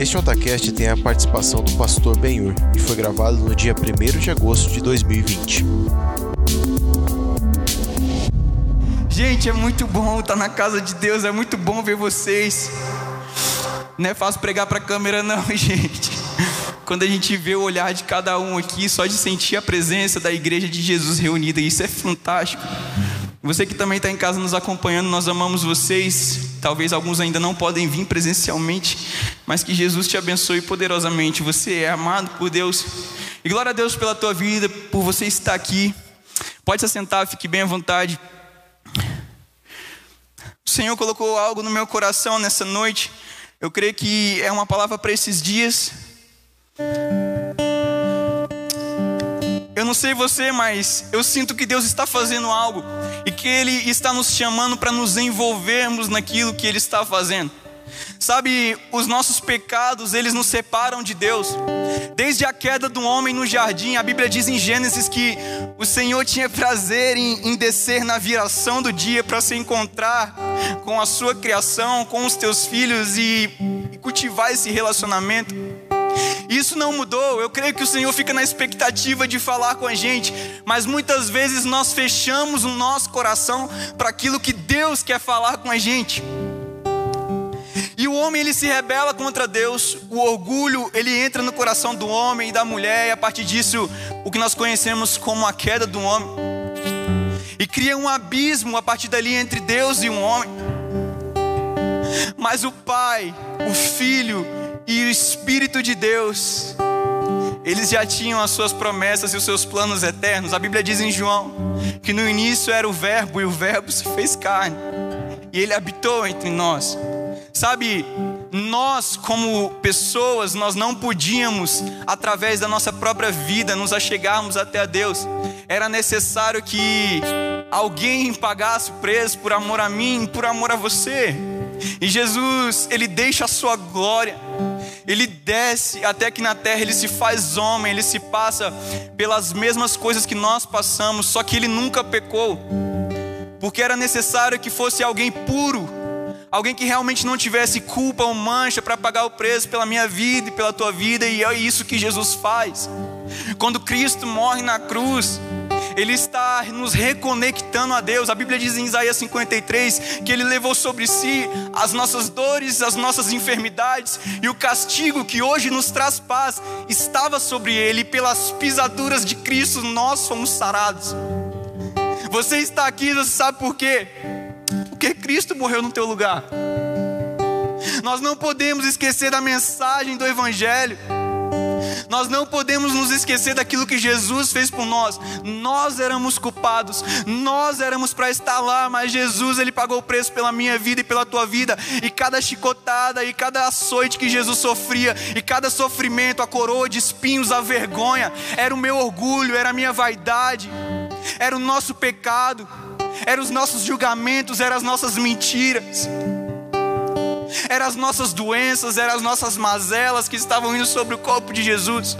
Este Otacast tem a participação do pastor Benhur e foi gravado no dia 1 de agosto de 2020. Gente, é muito bom estar na casa de Deus, é muito bom ver vocês. Não é fácil pregar para a câmera, não, gente. Quando a gente vê o olhar de cada um aqui, só de sentir a presença da igreja de Jesus reunida, isso é fantástico. Você que também está em casa nos acompanhando, nós amamos vocês. Talvez alguns ainda não podem vir presencialmente, mas que Jesus te abençoe poderosamente. Você é amado por Deus. E glória a Deus pela tua vida, por você estar aqui. Pode se assentar, fique bem à vontade. O Senhor colocou algo no meu coração nessa noite. Eu creio que é uma palavra para esses dias. Eu não sei você, mas eu sinto que Deus está fazendo algo e que Ele está nos chamando para nos envolvermos naquilo que Ele está fazendo. Sabe, os nossos pecados, eles nos separam de Deus. Desde a queda do homem no jardim, a Bíblia diz em Gênesis que o Senhor tinha prazer em, em descer na viração do dia para se encontrar com a sua criação, com os teus filhos e, e cultivar esse relacionamento. Isso não mudou. Eu creio que o Senhor fica na expectativa de falar com a gente, mas muitas vezes nós fechamos o nosso coração para aquilo que Deus quer falar com a gente. E o homem ele se rebela contra Deus, o orgulho ele entra no coração do homem e da mulher, e a partir disso, o que nós conhecemos como a queda do homem. E cria um abismo a partir dali entre Deus e um homem. Mas o Pai, o Filho e o Espírito de Deus, eles já tinham as suas promessas e os seus planos eternos. A Bíblia diz em João que no início era o Verbo e o Verbo se fez carne e ele habitou entre nós. Sabe, nós como pessoas, nós não podíamos, através da nossa própria vida, nos achegarmos até a Deus. Era necessário que alguém pagasse o preço por amor a mim, por amor a você. E Jesus, ele deixa a sua glória, ele desce até que na terra ele se faz homem, ele se passa pelas mesmas coisas que nós passamos, só que ele nunca pecou, porque era necessário que fosse alguém puro, alguém que realmente não tivesse culpa ou mancha para pagar o preço pela minha vida e pela tua vida, e é isso que Jesus faz. Quando Cristo morre na cruz, ele está nos reconectando a Deus. A Bíblia diz em Isaías 53 que Ele levou sobre si as nossas dores, as nossas enfermidades e o castigo que hoje nos traz paz estava sobre Ele, e pelas pisaduras de Cristo nós fomos sarados. Você está aqui, você sabe por quê? Porque Cristo morreu no teu lugar. Nós não podemos esquecer da mensagem do Evangelho. Nós não podemos nos esquecer daquilo que Jesus fez por nós. Nós éramos culpados, nós éramos para estar lá, mas Jesus ele pagou o preço pela minha vida e pela tua vida. E cada chicotada e cada açoite que Jesus sofria, e cada sofrimento, a coroa de espinhos, a vergonha, era o meu orgulho, era a minha vaidade, era o nosso pecado, eram os nossos julgamentos, eram as nossas mentiras eram as nossas doenças, eram as nossas mazelas que estavam indo sobre o corpo de Jesus.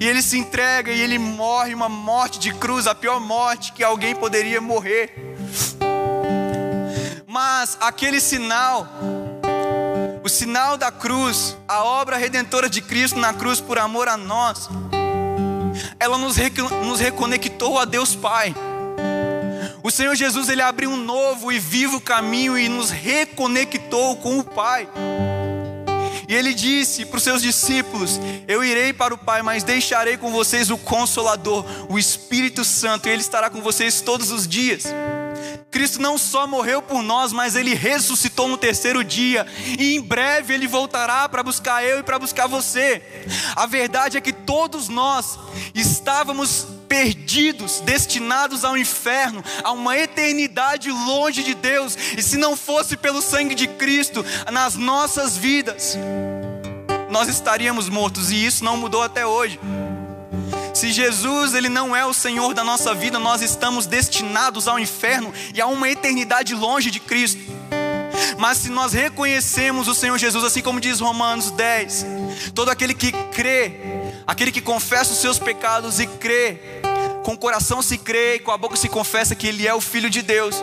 E ele se entrega e ele morre uma morte de cruz, a pior morte que alguém poderia morrer. Mas aquele sinal, o sinal da cruz, a obra redentora de Cristo na cruz por amor a nós, ela nos, reconectou a Deus Pai. O Senhor Jesus ele abriu um novo e vivo caminho e nos reconectou com o Pai. E ele disse para os seus discípulos: Eu irei para o Pai, mas deixarei com vocês o Consolador, o Espírito Santo, e ele estará com vocês todos os dias. Cristo não só morreu por nós, mas ele ressuscitou no terceiro dia, e em breve ele voltará para buscar eu e para buscar você. A verdade é que todos nós estávamos perdidos, destinados ao inferno, a uma eternidade longe de Deus, e se não fosse pelo sangue de Cristo nas nossas vidas, nós estaríamos mortos, e isso não mudou até hoje. Se Jesus ele não é o Senhor da nossa vida, nós estamos destinados ao inferno e a uma eternidade longe de Cristo. Mas se nós reconhecemos o Senhor Jesus, assim como diz Romanos 10, todo aquele que crê, aquele que confessa os seus pecados e crê com o coração se crê e com a boca se confessa que Ele é o Filho de Deus.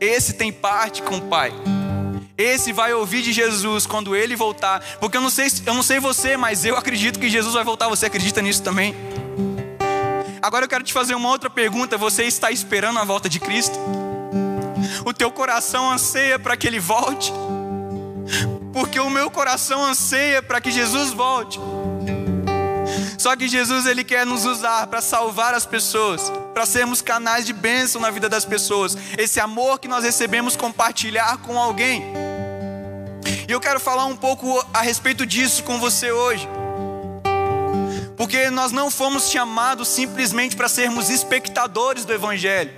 Esse tem parte com o Pai. esse vai ouvir de Jesus quando ele voltar. Porque eu não sei, eu não sei você, mas eu acredito que Jesus vai voltar. Você acredita nisso também? Agora eu quero te fazer uma outra pergunta. Você está esperando a volta de Cristo? O teu coração anseia para que ele volte? Porque o meu coração anseia para que Jesus volte. Só que Jesus ele quer nos usar para salvar as pessoas, para sermos canais de bênção na vida das pessoas. Esse amor que nós recebemos compartilhar com alguém. E eu quero falar um pouco a respeito disso com você hoje. Porque nós não fomos chamados simplesmente para sermos espectadores do evangelho.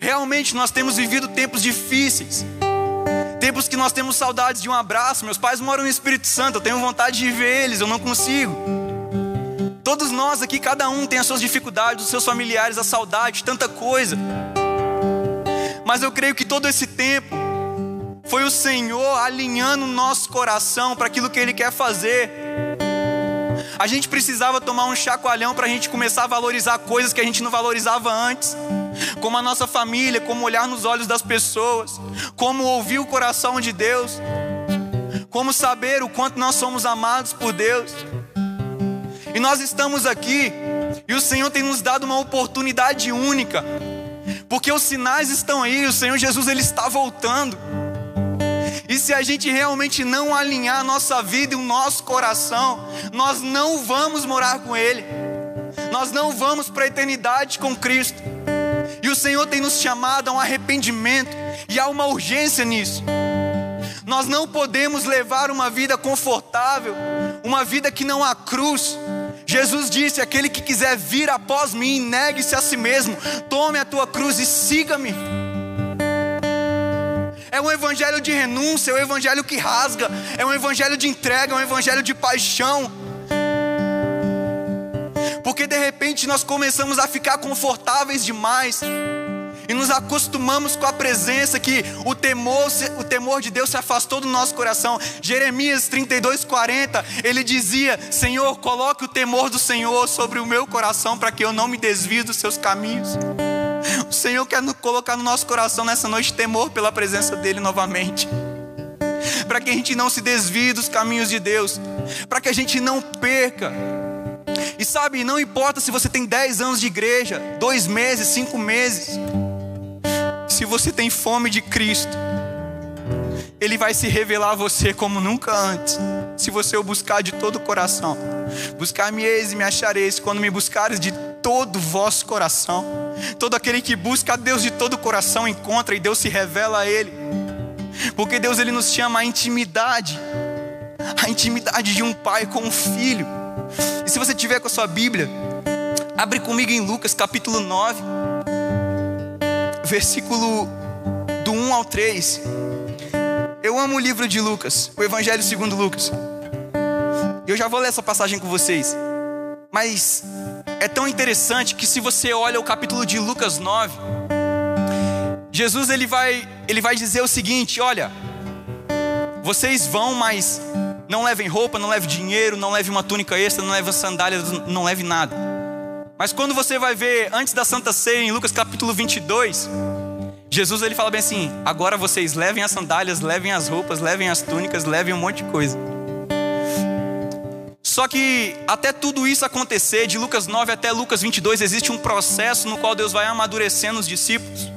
Realmente nós temos vivido tempos difíceis. Tempos que nós temos saudades de um abraço. Meus pais moram no Espírito Santo, eu tenho vontade de ver eles, eu não consigo. Todos nós aqui, cada um tem as suas dificuldades, os seus familiares, a saudade, tanta coisa. Mas eu creio que todo esse tempo foi o Senhor alinhando o nosso coração para aquilo que Ele quer fazer. A gente precisava tomar um chacoalhão para a gente começar a valorizar coisas que a gente não valorizava antes, como a nossa família, como olhar nos olhos das pessoas, como ouvir o coração de Deus, como saber o quanto nós somos amados por Deus. E nós estamos aqui e o Senhor tem nos dado uma oportunidade única. Porque os sinais estão aí, o Senhor Jesus ele está voltando. E se a gente realmente não alinhar a nossa vida e o nosso coração, nós não vamos morar com Ele, nós não vamos para a eternidade com Cristo. E o Senhor tem nos chamado a um arrependimento, e há uma urgência nisso. Nós não podemos levar uma vida confortável, uma vida que não há cruz, Jesus disse: Aquele que quiser vir após mim, negue-se a si mesmo, tome a tua cruz e siga-me. É um evangelho de renúncia, é um evangelho que rasga, é um evangelho de entrega, é um evangelho de paixão. Porque de repente nós começamos a ficar confortáveis demais e nos acostumamos com a presença que o temor, o temor de Deus se afastou do nosso coração. Jeremias 32, 40, ele dizia: Senhor, coloque o temor do Senhor sobre o meu coração para que eu não me desvie dos seus caminhos. O Senhor quer colocar no nosso coração nessa noite temor pela presença dEle novamente. Para que a gente não se desvie dos caminhos de Deus, para que a gente não perca. E sabe, não importa se você tem 10 anos de igreja, dois meses, cinco meses, se você tem fome de Cristo, Ele vai se revelar a você como nunca antes, se você o buscar de todo o coração. Buscar-me eis e me achareis, quando me buscares de todo o vosso coração. Todo aquele que busca a Deus de todo o coração encontra e Deus se revela a Ele. Porque Deus ele nos chama a intimidade, a intimidade de um pai com um filho. E se você tiver com a sua Bíblia, abre comigo em Lucas capítulo 9 versículo do 1 ao 3. Eu amo o livro de Lucas, o Evangelho segundo Lucas. Eu já vou ler essa passagem com vocês. Mas é tão interessante que se você olha o capítulo de Lucas 9, Jesus ele vai, ele vai dizer o seguinte: olha, vocês vão, mas não levem roupa, não levem dinheiro, não levem uma túnica extra, não levem sandálias, não levem nada. Mas quando você vai ver antes da Santa Ceia, em Lucas capítulo 22, Jesus ele fala bem assim: agora vocês levem as sandálias, levem as roupas, levem as túnicas, levem um monte de coisa. Só que até tudo isso acontecer, de Lucas 9 até Lucas 22, existe um processo no qual Deus vai amadurecendo os discípulos.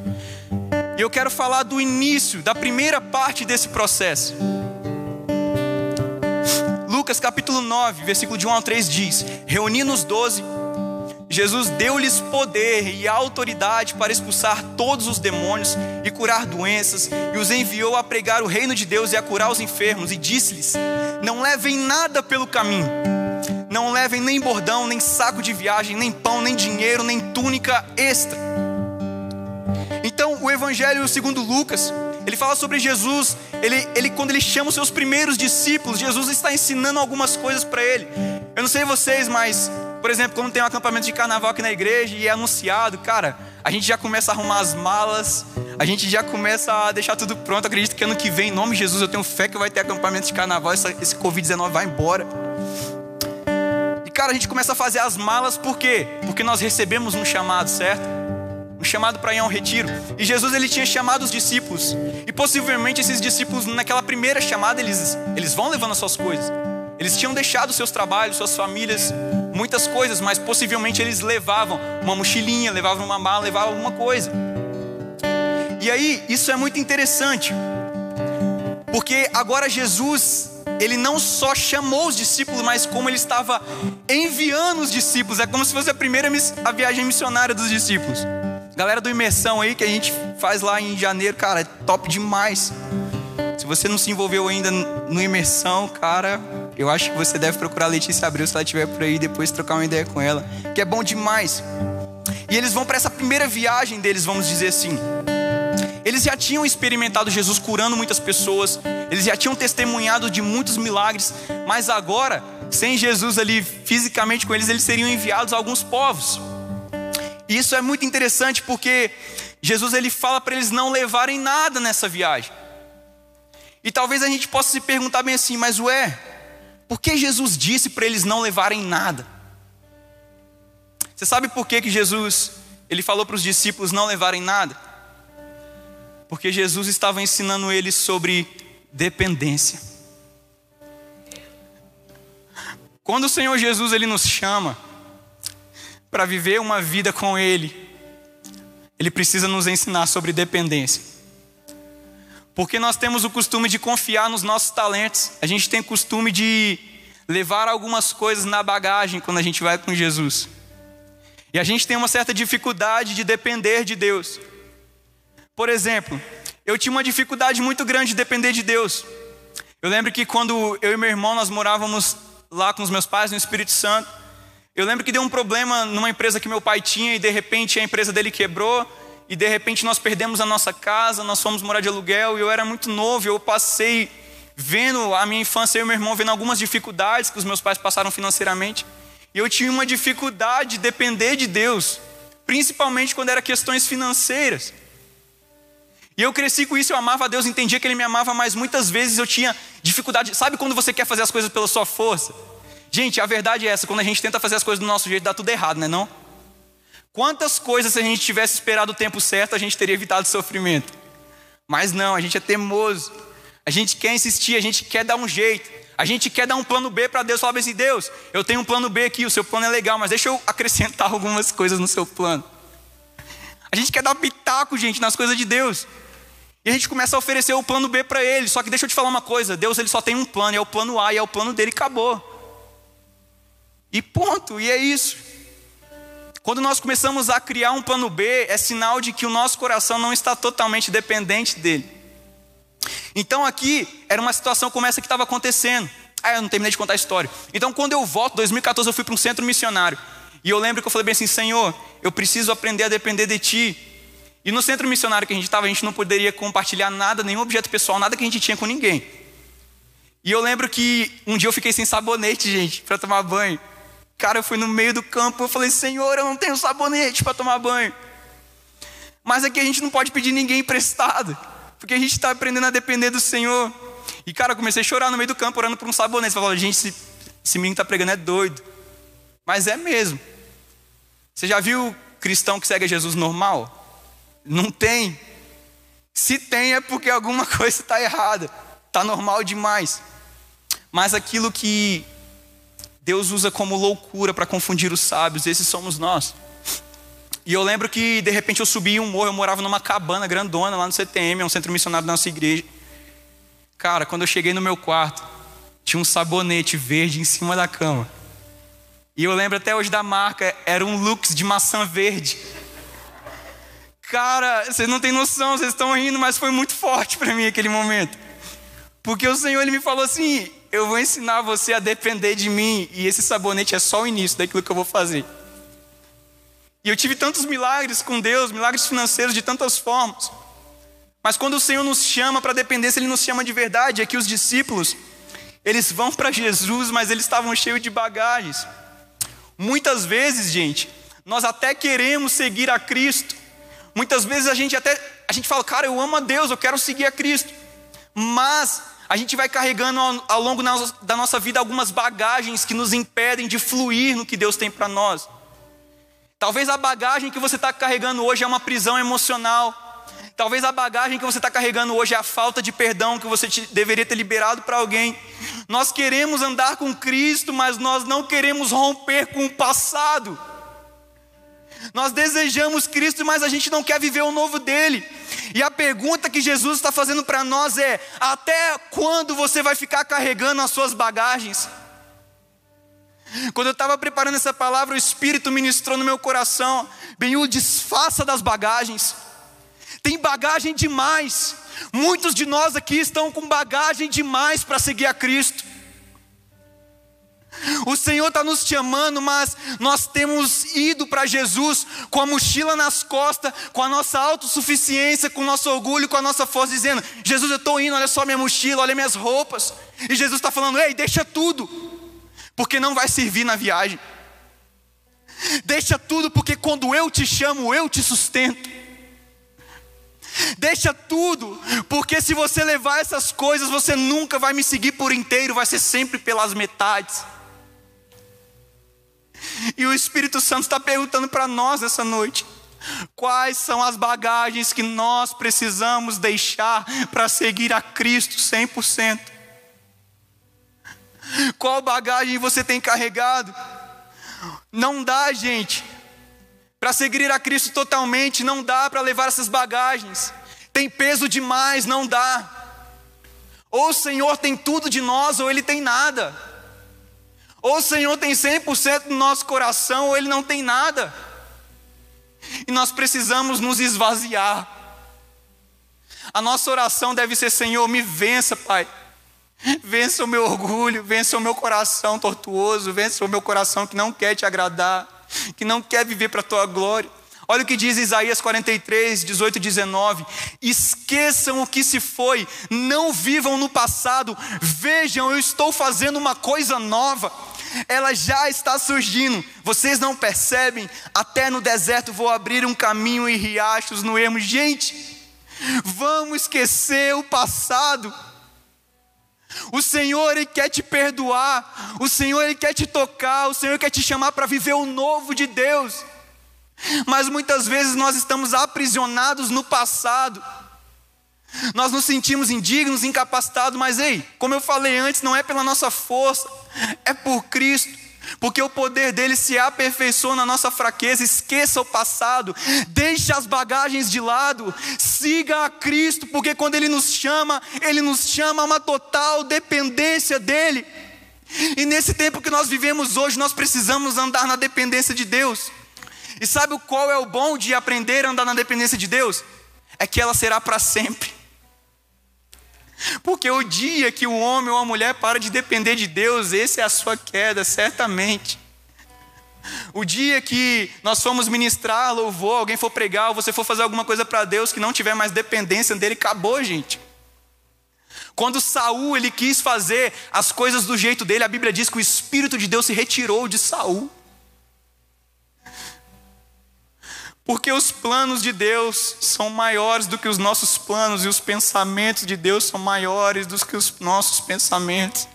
E eu quero falar do início, da primeira parte desse processo. Lucas capítulo 9, versículo de 1 ao 3 diz: Reunindo os doze, Jesus deu-lhes poder e autoridade para expulsar todos os demônios e curar doenças, e os enviou a pregar o reino de Deus e a curar os enfermos, e disse-lhes: Não levem nada pelo caminho, não levem nem bordão, nem saco de viagem, nem pão, nem dinheiro, nem túnica extra. Então, o Evangelho segundo Lucas, ele fala sobre Jesus, ele, ele quando ele chama os seus primeiros discípulos, Jesus está ensinando algumas coisas para ele. Eu não sei vocês, mas por exemplo, quando tem um acampamento de carnaval aqui na igreja e é anunciado, cara, a gente já começa a arrumar as malas, a gente já começa a deixar tudo pronto. Acredito que ano que vem, em nome de Jesus, eu tenho fé que vai ter acampamento de carnaval, esse Covid-19 vai embora. E cara, a gente começa a fazer as malas por quê? Porque nós recebemos um chamado, certo? um chamado para ir a um retiro. E Jesus ele tinha chamado os discípulos. E possivelmente esses discípulos naquela primeira chamada eles eles vão levando as suas coisas. Eles tinham deixado seus trabalhos, suas famílias, muitas coisas, mas possivelmente eles levavam uma mochilinha, levavam uma mala, levavam alguma coisa. E aí, isso é muito interessante. Porque agora Jesus ele não só chamou os discípulos, mas como ele estava enviando os discípulos. É como se fosse a primeira a viagem missionária dos discípulos. Galera do imersão aí que a gente faz lá em janeiro, cara, é top demais. Se você não se envolveu ainda no imersão, cara, eu acho que você deve procurar a Letícia Abreu se ela estiver por aí, depois trocar uma ideia com ela, que é bom demais. E eles vão para essa primeira viagem deles, vamos dizer assim. Eles já tinham experimentado Jesus curando muitas pessoas, eles já tinham testemunhado de muitos milagres, mas agora, sem Jesus ali fisicamente com eles, eles seriam enviados a alguns povos. E isso é muito interessante porque Jesus ele fala para eles não levarem nada nessa viagem. E talvez a gente possa se perguntar bem assim, mas ué, por que Jesus disse para eles não levarem nada? Você sabe por que, que Jesus ele falou para os discípulos não levarem nada? porque Jesus estava ensinando eles sobre dependência. Quando o Senhor Jesus ele nos chama para viver uma vida com ele, ele precisa nos ensinar sobre dependência. Porque nós temos o costume de confiar nos nossos talentos. A gente tem o costume de levar algumas coisas na bagagem quando a gente vai com Jesus. E a gente tem uma certa dificuldade de depender de Deus. Por exemplo, eu tinha uma dificuldade muito grande de depender de Deus. Eu lembro que quando eu e meu irmão nós morávamos lá com os meus pais no Espírito Santo, eu lembro que deu um problema numa empresa que meu pai tinha e de repente a empresa dele quebrou e de repente nós perdemos a nossa casa, nós fomos morar de aluguel e eu era muito novo, eu passei vendo a minha infância e meu irmão vendo algumas dificuldades que os meus pais passaram financeiramente. E eu tinha uma dificuldade de depender de Deus, principalmente quando era questões financeiras. E eu cresci com isso, eu amava a Deus, entendia que Ele me amava, mas muitas vezes eu tinha dificuldade. Sabe quando você quer fazer as coisas pela sua força? Gente, a verdade é essa: quando a gente tenta fazer as coisas do nosso jeito, dá tudo errado, não é? Não? Quantas coisas, se a gente tivesse esperado o tempo certo, a gente teria evitado sofrimento? Mas não, a gente é teimoso, a gente quer insistir, a gente quer dar um jeito, a gente quer dar um plano B para Deus, falar assim: Deus, eu tenho um plano B aqui, o seu plano é legal, mas deixa eu acrescentar algumas coisas no seu plano. A gente quer dar pitaco, gente, nas coisas de Deus. E a gente começa a oferecer o plano B para ele. Só que deixa eu te falar uma coisa: Deus ele só tem um plano, é o plano A, e é o plano dele, acabou. E ponto, e é isso. Quando nós começamos a criar um plano B, é sinal de que o nosso coração não está totalmente dependente dele. Então aqui era uma situação como essa que estava acontecendo. Ah, eu não terminei de contar a história. Então quando eu volto, 2014 eu fui para um centro missionário. E eu lembro que eu falei bem assim, Senhor, eu preciso aprender a depender de Ti. E no centro missionário que a gente estava, a gente não poderia compartilhar nada, nenhum objeto pessoal, nada que a gente tinha com ninguém. E eu lembro que um dia eu fiquei sem sabonete, gente, para tomar banho. Cara, eu fui no meio do campo, eu falei, Senhor, eu não tenho sabonete para tomar banho. Mas aqui a gente não pode pedir ninguém emprestado, porque a gente está aprendendo a depender do Senhor. E cara, eu comecei a chorar no meio do campo, orando por um sabonete. Falei, gente, esse, esse menino está pregando é doido. Mas é mesmo. Você já viu cristão que segue Jesus normal? Não tem. Se tem é porque alguma coisa está errada. Está normal demais. Mas aquilo que Deus usa como loucura para confundir os sábios, esses somos nós. E eu lembro que de repente eu subi um morro, eu morava numa cabana grandona lá no CTM, é um centro missionário da nossa igreja. Cara, quando eu cheguei no meu quarto, tinha um sabonete verde em cima da cama. E eu lembro até hoje da marca, era um Lux de maçã verde. Cara, vocês não têm noção, vocês estão rindo, mas foi muito forte para mim aquele momento. Porque o Senhor ele me falou assim: eu vou ensinar você a depender de mim, e esse sabonete é só o início daquilo que eu vou fazer. E eu tive tantos milagres com Deus, milagres financeiros de tantas formas. Mas quando o Senhor nos chama para dependência, Ele nos chama de verdade. É que os discípulos, eles vão para Jesus, mas eles estavam cheios de bagagens. Muitas vezes, gente, nós até queremos seguir a Cristo, Muitas vezes a gente até a gente fala, cara, eu amo a Deus, eu quero seguir a Cristo. Mas a gente vai carregando ao, longo da nossa vida algumas bagagens que nos impedem de fluir no que Deus tem para nós. Talvez a bagagem que você está carregando hoje é uma prisão emocional. Talvez a bagagem que você está carregando hoje é a falta de perdão que você te, deveria ter liberado para alguém. Nós queremos andar com Cristo, mas nós não queremos romper com o passado. Nós desejamos Cristo, mas a gente não quer viver o novo dele. E a pergunta que Jesus está fazendo para nós é: até quando você vai ficar carregando as suas bagagens? Quando eu estava preparando essa palavra, o Espírito ministrou no meu coração: Benhu, desfaça das bagagens. Tem bagagem demais. Muitos de nós aqui estão com bagagem demais para seguir a Cristo. O Senhor está nos chamando, mas nós temos ido para Jesus com a mochila nas costas, com a nossa autossuficiência, com o nosso orgulho, com a nossa força, dizendo: Jesus, eu estou indo, olha só minha mochila, olha minhas roupas. E Jesus está falando: Ei, deixa tudo, porque não vai servir na viagem. Deixa tudo, porque quando eu te chamo, eu te sustento. Deixa tudo, porque se você levar essas coisas, você nunca vai me seguir por inteiro, vai ser sempre pelas metades. E o Espírito Santo está perguntando para nós essa noite: quais são as bagagens que nós precisamos deixar para seguir a Cristo 100%? Qual bagagem você tem carregado? Não dá, gente, para seguir a Cristo totalmente, não dá para levar essas bagagens. Tem peso demais, não dá. Ou o Senhor tem tudo de nós, ou Ele tem nada. Ou o Senhor tem 100% no nosso coração, ou Ele não tem nada. E nós precisamos nos esvaziar. A nossa oração deve ser: Senhor, me vença, Pai. Vença o meu orgulho, vença o meu coração tortuoso, vença o meu coração que não quer te agradar que não quer viver para a tua glória. Olha o que diz Isaías 43, 18 e 19: Esqueçam o que se foi, não vivam no passado, vejam, eu estou fazendo uma coisa nova, ela já está surgindo, vocês não percebem? Até no deserto vou abrir um caminho e riachos no ermo. Gente, vamos esquecer o passado. O Senhor ele quer te perdoar, o Senhor ele quer te tocar, o Senhor quer te chamar para viver o novo de Deus. Mas muitas vezes nós estamos aprisionados no passado. Nós nos sentimos indignos, incapacitados, mas ei, como eu falei antes, não é pela nossa força, é por Cristo porque o poder dele se aperfeiçoa na nossa fraqueza. Esqueça o passado, deixe as bagagens de lado, siga a Cristo, porque quando ele nos chama, ele nos chama a uma total dependência dele. E nesse tempo que nós vivemos hoje, nós precisamos andar na dependência de Deus. E sabe qual é o bom de aprender a andar na dependência de Deus? É que ela será para sempre. Porque o dia que o homem ou a mulher para de depender de Deus, esse é a sua queda, certamente. O dia que nós formos ministrar louvor, alguém for pregar, ou você for fazer alguma coisa para Deus que não tiver mais dependência dele, acabou, gente. Quando Saul ele quis fazer as coisas do jeito dele, a Bíblia diz que o espírito de Deus se retirou de Saul. Porque os planos de Deus são maiores do que os nossos planos e os pensamentos de Deus são maiores do que os nossos pensamentos.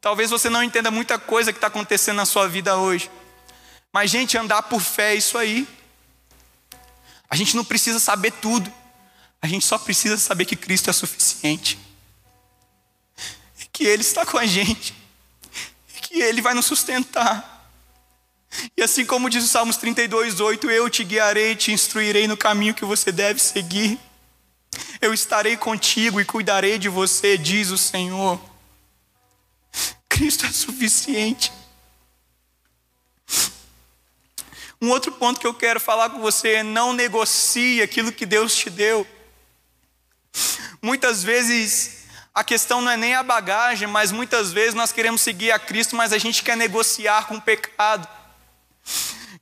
Talvez você não entenda muita coisa que está acontecendo na sua vida hoje, mas, gente, andar por fé é isso aí. A gente não precisa saber tudo, a gente só precisa saber que Cristo é suficiente, que Ele está com a gente, que Ele vai nos sustentar. E assim como diz o Salmos 32, 8, eu te guiarei te instruirei no caminho que você deve seguir. Eu estarei contigo e cuidarei de você, diz o Senhor. Cristo é suficiente. Um outro ponto que eu quero falar com você é não negocie aquilo que Deus te deu. Muitas vezes a questão não é nem a bagagem, mas muitas vezes nós queremos seguir a Cristo, mas a gente quer negociar com o pecado.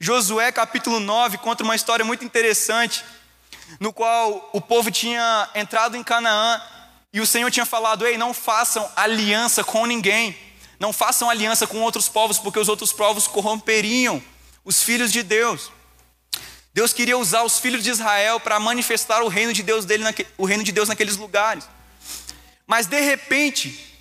Josué capítulo 9 conta uma história muito interessante, no qual o povo tinha entrado em Canaã e o Senhor tinha falado: Ei, não façam aliança com ninguém, não façam aliança com outros povos, porque os outros povos corromperiam os filhos de Deus. Deus queria usar os filhos de Israel para manifestar o reino de Deus dele, o reino de Deus naqueles lugares. Mas de repente,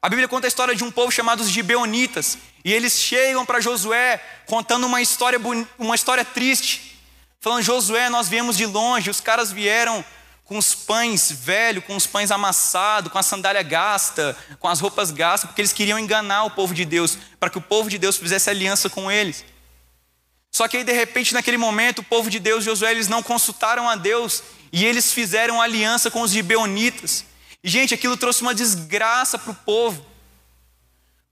A Bíblia conta a história de um povo chamado os Gibeonitas, e eles chegam para Josué contando uma história, uma história triste, falando: Josué, nós viemos de longe, os caras vieram com os pães velhos, com os pães amassados, com a sandália gasta, com as roupas gastas, porque eles queriam enganar o povo de Deus, para que o povo de Deus fizesse aliança com eles. Só que aí, de repente, naquele momento, o povo de Deus, Josué, eles não consultaram a Deus e eles fizeram aliança com os gibeonitas. E, gente, aquilo trouxe uma desgraça para o povo.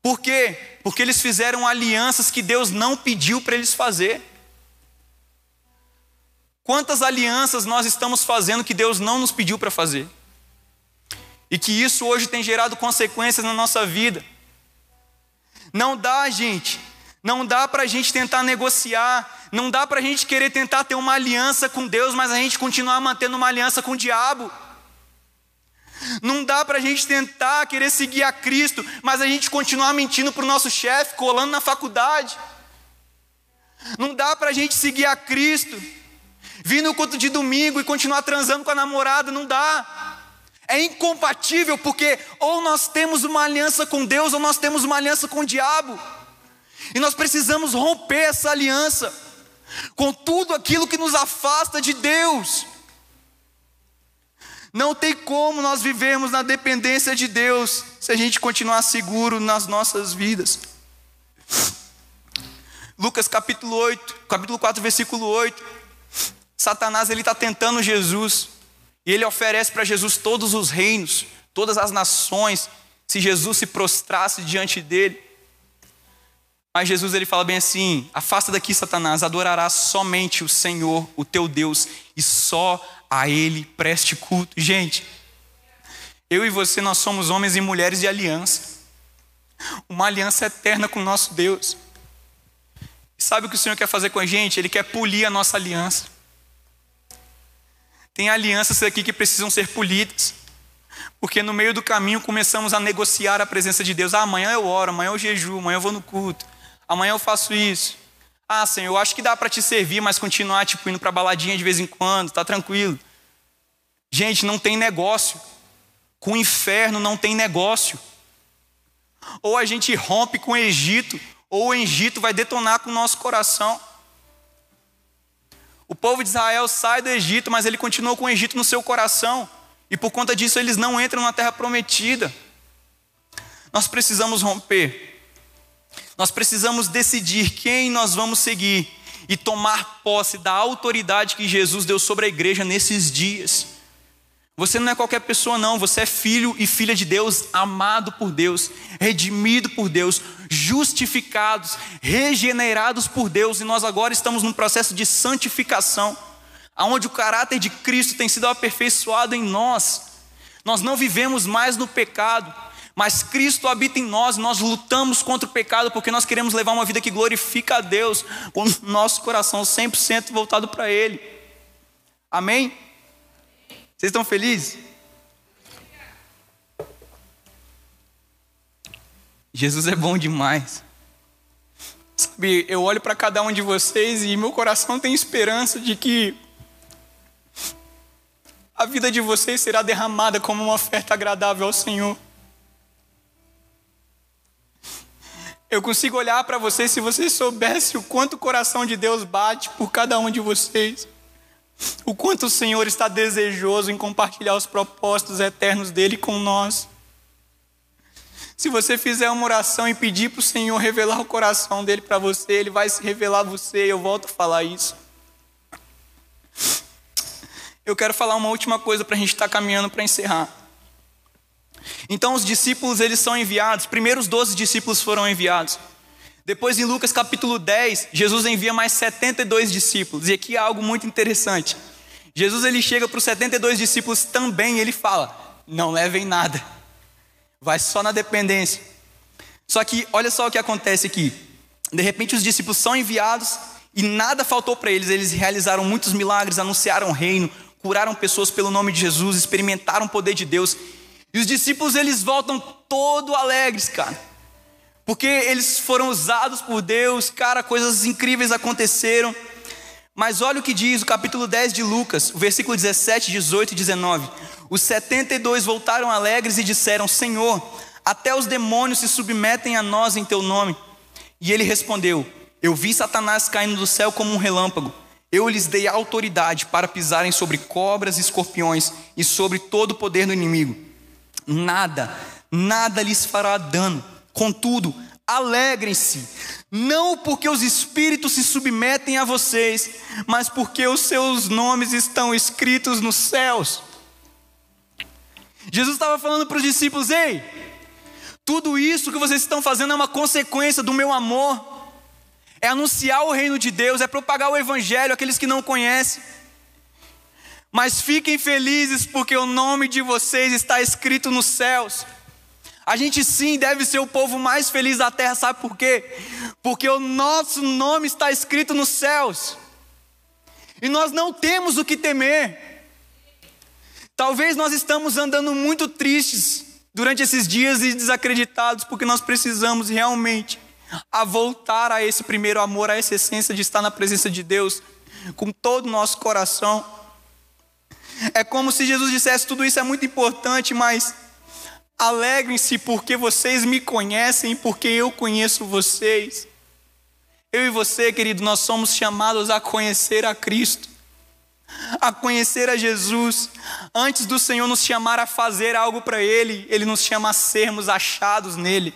Por quê? Porque eles fizeram alianças que Deus não pediu para eles fazer. Quantas alianças nós estamos fazendo que Deus não nos pediu para fazer? E que isso hoje tem gerado consequências na nossa vida. Não dá, gente. Não dá para a gente tentar negociar. Não dá para a gente querer tentar ter uma aliança com Deus, mas a gente continuar mantendo uma aliança com o diabo. Não dá para a gente tentar querer seguir a Cristo, mas a gente continuar mentindo para o nosso chefe, colando na faculdade. Não dá para a gente seguir a Cristo, vir no culto de domingo e continuar transando com a namorada, não dá. É incompatível, porque ou nós temos uma aliança com Deus, ou nós temos uma aliança com o diabo. E nós precisamos romper essa aliança com tudo aquilo que nos afasta de Deus. Não tem como nós vivermos na dependência de Deus se a gente continuar seguro nas nossas vidas. Lucas capítulo 8, capítulo 4, versículo 8. Satanás ele está tentando Jesus e ele oferece para Jesus todos os reinos, todas as nações, se Jesus se prostrasse diante dele. Mas Jesus ele fala bem assim: afasta daqui, Satanás, adorarás somente o Senhor, o teu Deus, e só a Ele preste culto. Gente, eu e você, nós somos homens e mulheres de aliança, uma aliança eterna com o nosso Deus. E sabe o que o Senhor quer fazer com a gente? Ele quer polir a nossa aliança. Tem alianças aqui que precisam ser polidas. Porque no meio do caminho começamos a negociar a presença de Deus. Ah, amanhã eu oro, amanhã eu jejuo, amanhã eu vou no culto. Amanhã eu faço isso. Ah, Senhor, eu acho que dá para te servir, mas continuar tipo indo para baladinha de vez em quando, tá tranquilo. Gente, não tem negócio. Com o inferno não tem negócio. Ou a gente rompe com o Egito, ou o Egito vai detonar com o nosso coração. O povo de Israel sai do Egito, mas ele continua com o Egito no seu coração. E por conta disso eles não entram na terra prometida. Nós precisamos romper. Nós precisamos decidir quem nós vamos seguir e tomar posse da autoridade que Jesus deu sobre a igreja nesses dias. Você não é qualquer pessoa, não. Você é filho e filha de Deus, amado por Deus, redimido por Deus, justificados, regenerados por Deus, e nós agora estamos num processo de santificação, aonde o caráter de Cristo tem sido aperfeiçoado em nós. Nós não vivemos mais no pecado, mas Cristo habita em nós, nós lutamos contra o pecado porque nós queremos levar uma vida que glorifica a Deus, com o nosso coração 100% voltado para Ele. Amém? Vocês estão felizes? Jesus é bom demais. Sabe, eu olho para cada um de vocês e meu coração tem esperança de que a vida de vocês será derramada como uma oferta agradável ao Senhor. Eu consigo olhar para vocês se vocês soubessem o quanto o coração de Deus bate por cada um de vocês. O quanto o Senhor está desejoso em compartilhar os propósitos eternos dele com nós. Se você fizer uma oração e pedir para o Senhor revelar o coração dele para você, ele vai se revelar a você. Eu volto a falar isso. Eu quero falar uma última coisa para a gente estar tá caminhando para encerrar. Então os discípulos eles são enviados, primeiro os 12 discípulos foram enviados. Depois em Lucas capítulo 10, Jesus envia mais 72 discípulos. E aqui há algo muito interessante. Jesus ele chega para os 72 discípulos também ele fala: "Não levem nada. Vai só na dependência". Só que olha só o que acontece aqui. De repente os discípulos são enviados e nada faltou para eles. Eles realizaram muitos milagres, anunciaram o reino, curaram pessoas pelo nome de Jesus, experimentaram o poder de Deus e os discípulos eles voltam todo alegres, cara. Porque eles foram usados por Deus, cara, coisas incríveis aconteceram. Mas olha o que diz o capítulo 10 de Lucas, o versículo 17, 18 e 19. Os 72 voltaram alegres e disseram: Senhor, Até os demônios se submetem a nós em teu nome. E ele respondeu: Eu vi Satanás caindo do céu como um relâmpago. Eu lhes dei autoridade para pisarem sobre cobras e escorpiões e sobre todo o poder do inimigo. Nada, nada lhes fará dano. Contudo, alegrem-se, não porque os espíritos se submetem a vocês, mas porque os seus nomes estão escritos nos céus. Jesus estava falando para os discípulos: ei, tudo isso que vocês estão fazendo é uma consequência do meu amor, é anunciar o reino de Deus, é propagar o evangelho àqueles que não conhecem. Mas fiquem felizes porque o nome de vocês está escrito nos céus. A gente sim deve ser o povo mais feliz da terra, sabe por quê? Porque o nosso nome está escrito nos céus. E nós não temos o que temer. Talvez nós estamos andando muito tristes durante esses dias e desacreditados, porque nós precisamos realmente a voltar a esse primeiro amor, a essa essência de estar na presença de Deus com todo o nosso coração. É como se Jesus dissesse: tudo isso é muito importante, mas alegrem-se porque vocês me conhecem e porque eu conheço vocês. Eu e você, querido, nós somos chamados a conhecer a Cristo, a conhecer a Jesus. Antes do Senhor nos chamar a fazer algo para Ele, Ele nos chama a sermos achados nele.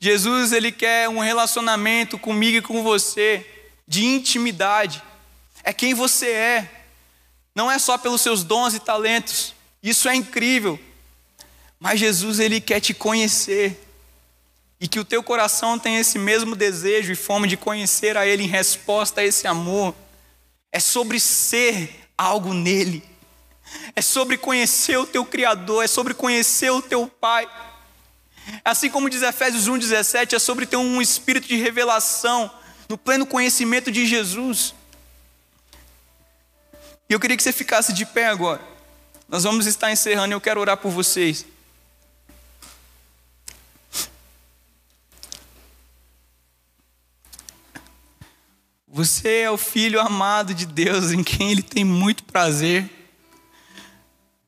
Jesus, Ele quer um relacionamento comigo e com você, de intimidade. É quem você é não é só pelos seus dons e talentos, isso é incrível, mas Jesus ele quer te conhecer e que o teu coração tenha esse mesmo desejo e fome de conhecer a Ele em resposta a esse amor. É sobre ser algo nele, é sobre conhecer o teu Criador, é sobre conhecer o teu Pai. Assim como diz Efésios 1,17, é sobre ter um espírito de revelação no pleno conhecimento de Jesus. E eu queria que você ficasse de pé agora. Nós vamos estar encerrando e eu quero orar por vocês. Você é o filho amado de Deus em quem Ele tem muito prazer.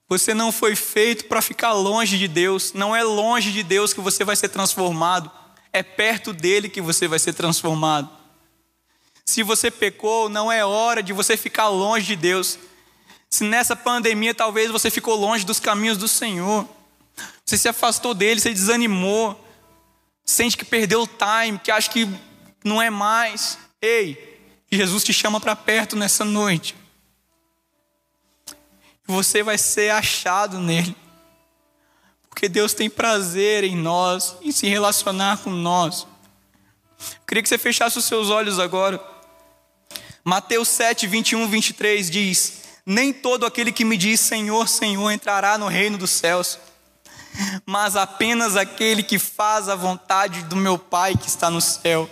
Você não foi feito para ficar longe de Deus. Não é longe de Deus que você vai ser transformado. É perto dele que você vai ser transformado. Se você pecou, não é hora de você ficar longe de Deus. Se nessa pandemia talvez você ficou longe dos caminhos do Senhor, você se afastou dele, você desanimou, sente que perdeu o time, que acha que não é mais. Ei, Jesus te chama para perto nessa noite. Você vai ser achado nele. Porque Deus tem prazer em nós, em se relacionar com nós. Eu queria que você fechasse os seus olhos agora. Mateus 7, 21, 23 diz: Nem todo aquele que me diz Senhor, Senhor entrará no reino dos céus, mas apenas aquele que faz a vontade do meu Pai que está no céu.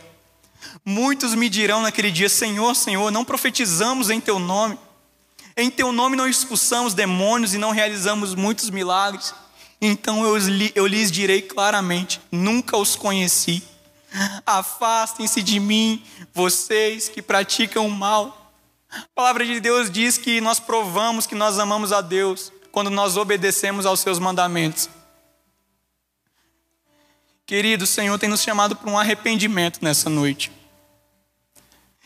Muitos me dirão naquele dia: Senhor, Senhor, não profetizamos em teu nome, em teu nome não expulsamos demônios e não realizamos muitos milagres. Então eu, eu lhes direi claramente: Nunca os conheci. Afastem-se de mim, vocês que praticam o mal. A palavra de Deus diz que nós provamos que nós amamos a Deus quando nós obedecemos aos seus mandamentos. Querido, o Senhor tem nos chamado para um arrependimento nessa noite.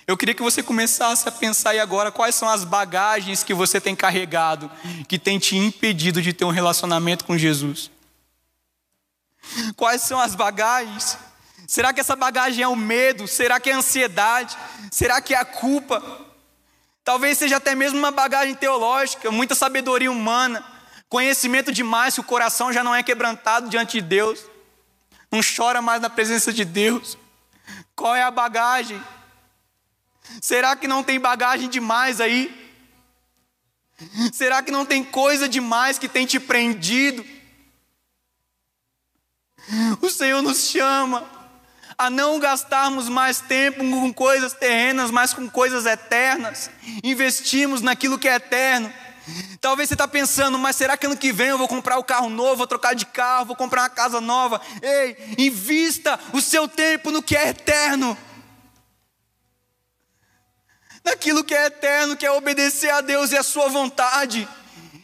Eu queria que você começasse a pensar aí agora quais são as bagagens que você tem carregado, que tem te impedido de ter um relacionamento com Jesus. Quais são as bagagens Será que essa bagagem é o medo? Será que é a ansiedade? Será que é a culpa? Talvez seja até mesmo uma bagagem teológica, muita sabedoria humana, conhecimento demais que o coração já não é quebrantado diante de Deus, não chora mais na presença de Deus. Qual é a bagagem? Será que não tem bagagem demais aí? Será que não tem coisa demais que tem te prendido? O Senhor nos chama a não gastarmos mais tempo com coisas terrenas, mas com coisas eternas. Investimos naquilo que é eterno. Talvez você está pensando, mas será que ano que vem eu vou comprar o um carro novo, vou trocar de carro, vou comprar uma casa nova? Ei, invista o seu tempo no que é eterno. Naquilo que é eterno, que é obedecer a Deus e a sua vontade.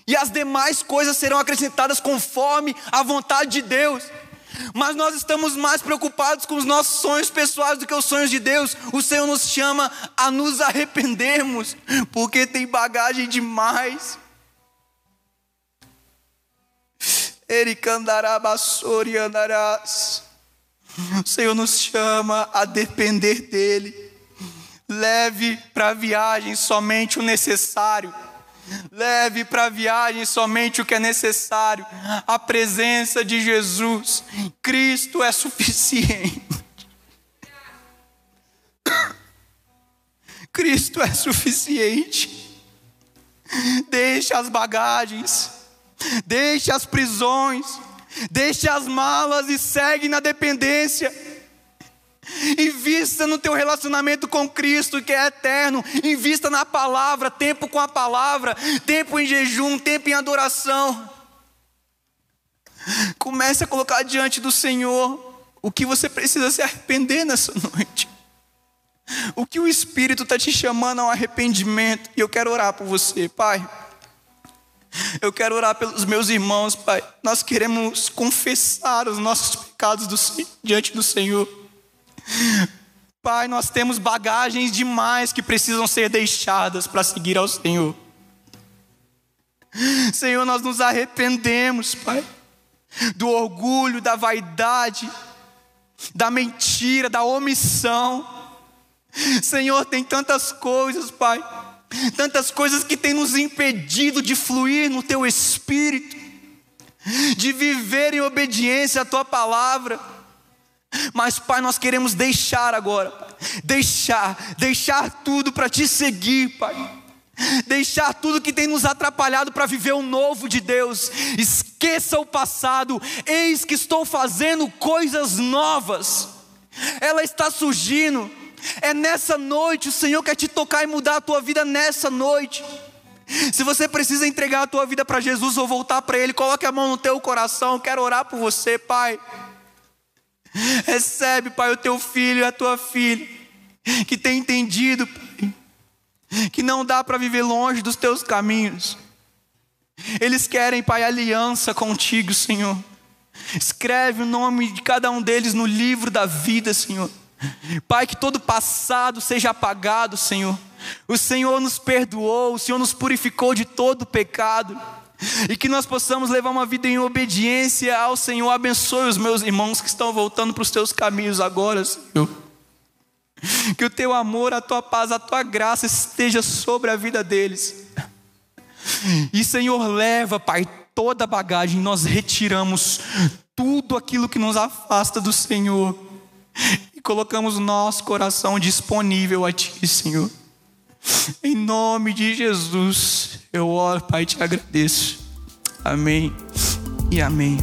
e as demais coisas serão acrescentadas conforme a vontade de Deus. Mas nós estamos mais preocupados com os nossos sonhos pessoais do que os sonhos de Deus. O Senhor nos chama a nos arrependermos, porque tem bagagem demais. Ericandarabasori andarás. O Senhor nos chama a depender dEle. Leve para a viagem somente o necessário. Leve para a viagem somente o que é necessário. A presença de Jesus. Cristo é suficiente. Cristo é suficiente. Deixe as bagagens, deixe as prisões, deixe as malas e segue na dependência. Invista no teu relacionamento com Cristo, que é eterno. Invista na palavra, tempo com a palavra, tempo em jejum, tempo em adoração. Comece a colocar diante do Senhor o que você precisa se arrepender nessa noite. O que o Espírito está te chamando ao arrependimento. E eu quero orar por você, Pai. Eu quero orar pelos meus irmãos, Pai. Nós queremos confessar os nossos pecados do, diante do Senhor. Pai, nós temos bagagens demais que precisam ser deixadas para seguir ao Senhor. Senhor, nós nos arrependemos, Pai, do orgulho, da vaidade, da mentira, da omissão. Senhor, tem tantas coisas, Pai, tantas coisas que têm nos impedido de fluir no Teu Espírito, de viver em obediência à Tua palavra. Mas, Pai, nós queremos deixar agora, pai. deixar, deixar tudo para te seguir, Pai. Deixar tudo que tem nos atrapalhado para viver o novo de Deus. Esqueça o passado, eis que estou fazendo coisas novas. Ela está surgindo. É nessa noite, o Senhor quer te tocar e mudar a tua vida nessa noite. Se você precisa entregar a tua vida para Jesus ou voltar para Ele, coloque a mão no teu coração. Quero orar por você, Pai. Recebe, Pai, o teu filho e a tua filha, que tem entendido, Pai, que não dá para viver longe dos teus caminhos. Eles querem, Pai, aliança contigo, Senhor. Escreve o nome de cada um deles no livro da vida, Senhor. Pai, que todo passado seja apagado, Senhor. O Senhor nos perdoou, o Senhor nos purificou de todo pecado e que nós possamos levar uma vida em obediência ao Senhor. Abençoe os meus irmãos que estão voltando para os teus caminhos agora, Senhor. Que o teu amor, a tua paz, a tua graça esteja sobre a vida deles. E Senhor, leva, Pai, toda a bagagem, nós retiramos tudo aquilo que nos afasta do Senhor e colocamos nosso coração disponível a Ti, Senhor. Em nome de Jesus, eu oro, Pai, te agradeço. Amém e amém.